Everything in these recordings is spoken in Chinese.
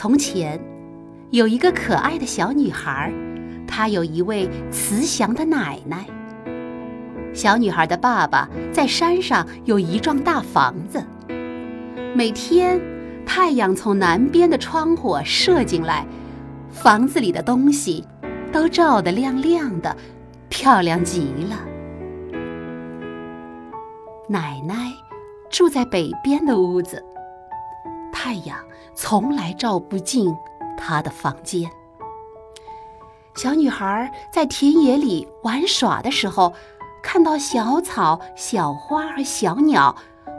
从前，有一个可爱的小女孩，她有一位慈祥的奶奶。小女孩的爸爸在山上有一幢大房子，每天太阳从南边的窗户射进来，房子里的东西都照得亮亮的，漂亮极了。奶奶住在北边的屋子。太阳从来照不进她的房间。小女孩在田野里玩耍的时候，看到小草、小花和小鸟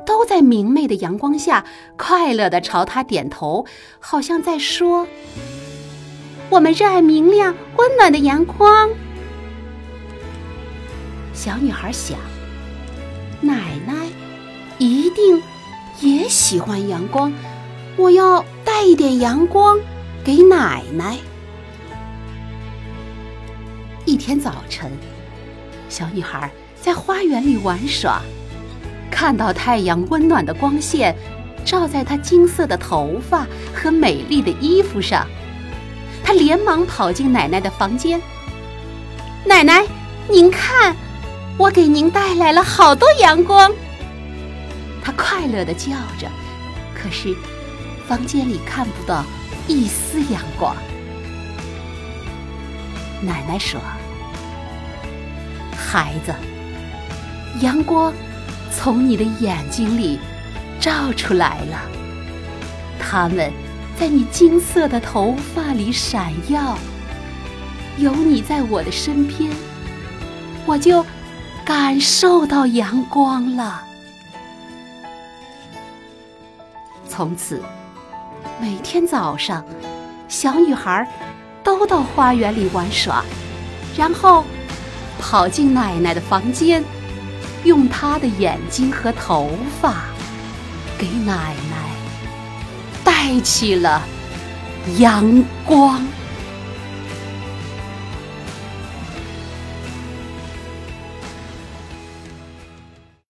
都在明媚的阳光下快乐地朝她点头，好像在说：“我们热爱明亮、温暖的阳光。”小女孩想，奶奶一定也喜欢阳光。我要带一点阳光给奶奶。一天早晨，小女孩在花园里玩耍，看到太阳温暖的光线照在她金色的头发和美丽的衣服上，她连忙跑进奶奶的房间。奶奶，您看，我给您带来了好多阳光。她快乐的叫着，可是。房间里看不到一丝阳光。奶奶说：“孩子，阳光从你的眼睛里照出来了，它们在你金色的头发里闪耀。有你在我的身边，我就感受到阳光了。从此。”每天早上，小女孩都到花园里玩耍，然后跑进奶奶的房间，用她的眼睛和头发给奶奶带去了阳光。